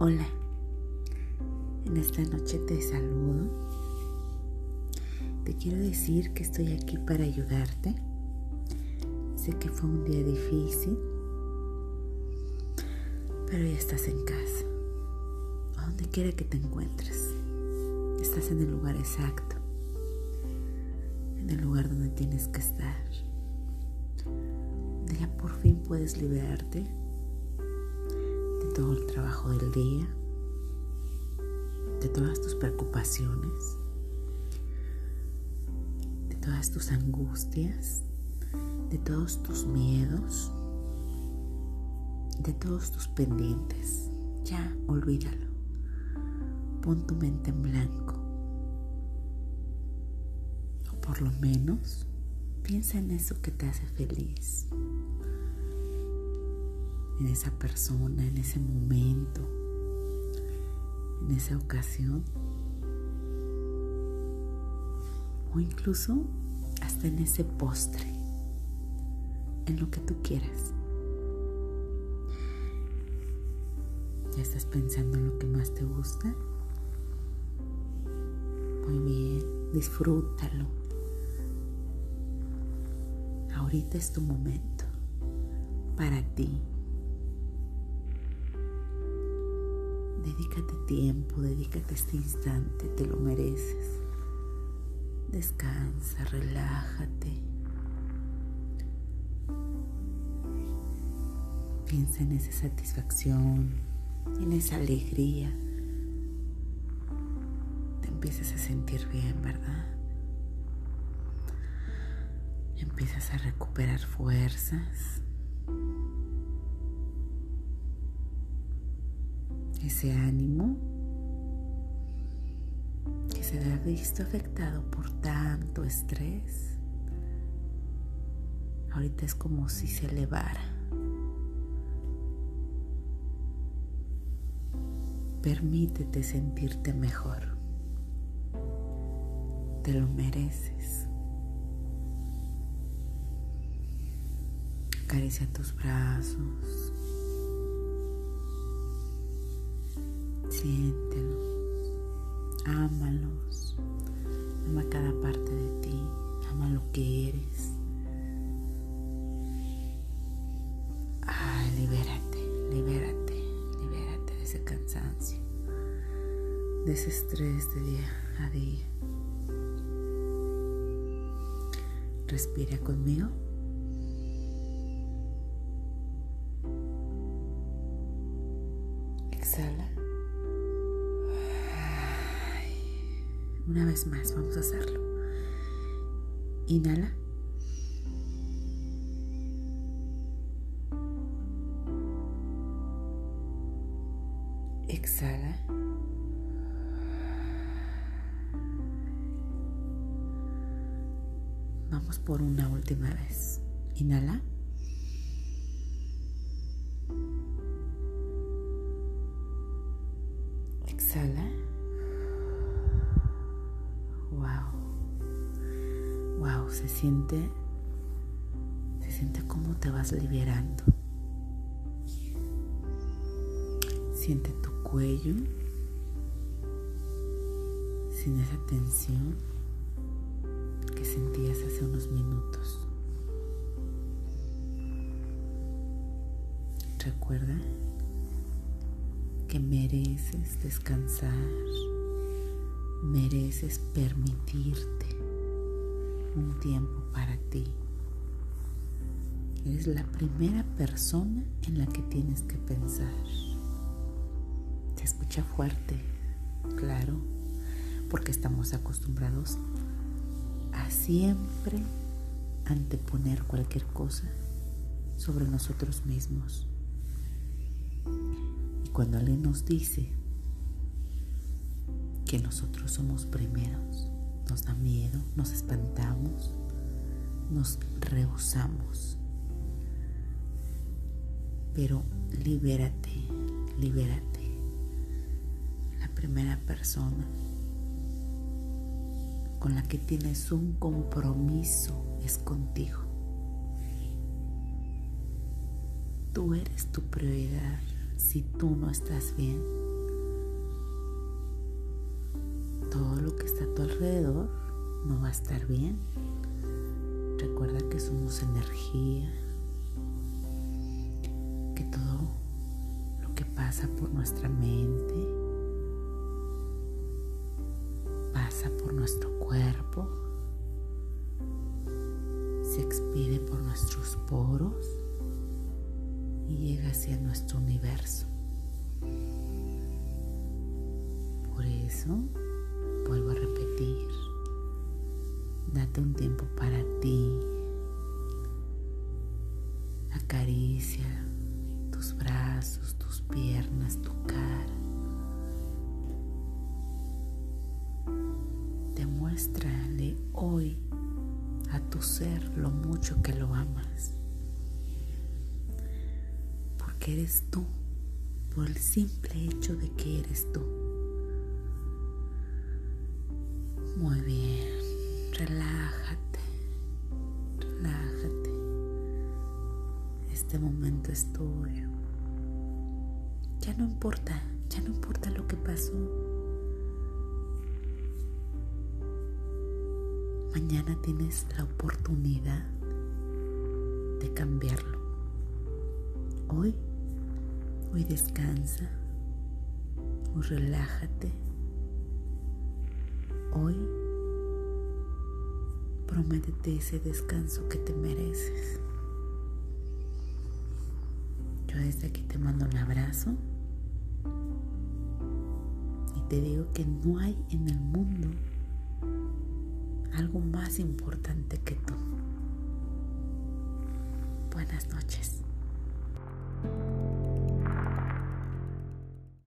Hola, en esta noche te saludo. Te quiero decir que estoy aquí para ayudarte. Sé que fue un día difícil, pero ya estás en casa, a donde quiera que te encuentres. Estás en el lugar exacto, en el lugar donde tienes que estar. ya por fin puedes liberarte todo el trabajo del día, de todas tus preocupaciones, de todas tus angustias, de todos tus miedos, de todos tus pendientes. Ya, olvídalo. Pon tu mente en blanco. O por lo menos, piensa en eso que te hace feliz en esa persona, en ese momento, en esa ocasión. O incluso hasta en ese postre, en lo que tú quieras. ¿Ya estás pensando en lo que más te gusta? Muy bien, disfrútalo. Ahorita es tu momento para ti. Dedícate tiempo, dedícate este instante, te lo mereces. Descansa, relájate. Piensa en esa satisfacción, en esa alegría. Te empiezas a sentir bien, ¿verdad? Empiezas a recuperar fuerzas. Ese ánimo que se ha visto afectado por tanto estrés, ahorita es como si se elevara. Permítete sentirte mejor. Te lo mereces. Acaricia tus brazos. Siéntelos, ámalos, ama cada parte de ti, ama lo que eres. Ah, libérate, libérate, libérate de ese cansancio, de ese estrés de día a día. Respira conmigo. Una vez más, vamos a hacerlo. Inhala. Exhala. Vamos por una última vez. Inhala. Exhala. Se siente, se siente como te vas liberando. Siente tu cuello sin esa tensión que sentías hace unos minutos. Recuerda que mereces descansar, mereces permitirte un tiempo para ti. Eres la primera persona en la que tienes que pensar. Se escucha fuerte, claro, porque estamos acostumbrados a siempre anteponer cualquier cosa sobre nosotros mismos. Y cuando alguien nos dice que nosotros somos primeros, miedo, nos espantamos, nos rehusamos. Pero libérate, libérate. La primera persona con la que tienes un compromiso es contigo. Tú eres tu prioridad, si tú no estás bien, todo lo que está a tu alrededor no va a estar bien. Recuerda que somos energía, que todo lo que pasa por nuestra mente pasa por nuestro cuerpo, se expide por nuestros poros y llega hacia nuestro universo. Por eso, vuelvo a repetir, date un tiempo para ti, acaricia tus brazos, tus piernas, tu cara. Demuéstrale hoy a tu ser lo mucho que lo amas eres tú, por el simple hecho de que eres tú. Muy bien, relájate, relájate. Este momento es tuyo. Ya no importa, ya no importa lo que pasó. Mañana tienes la oportunidad de cambiarlo. Hoy Hoy descansa, hoy relájate, prométete ese descanso que te mereces. Yo desde aquí te mando un abrazo y te digo que no hay en el mundo algo más importante que tú. Buenas noches.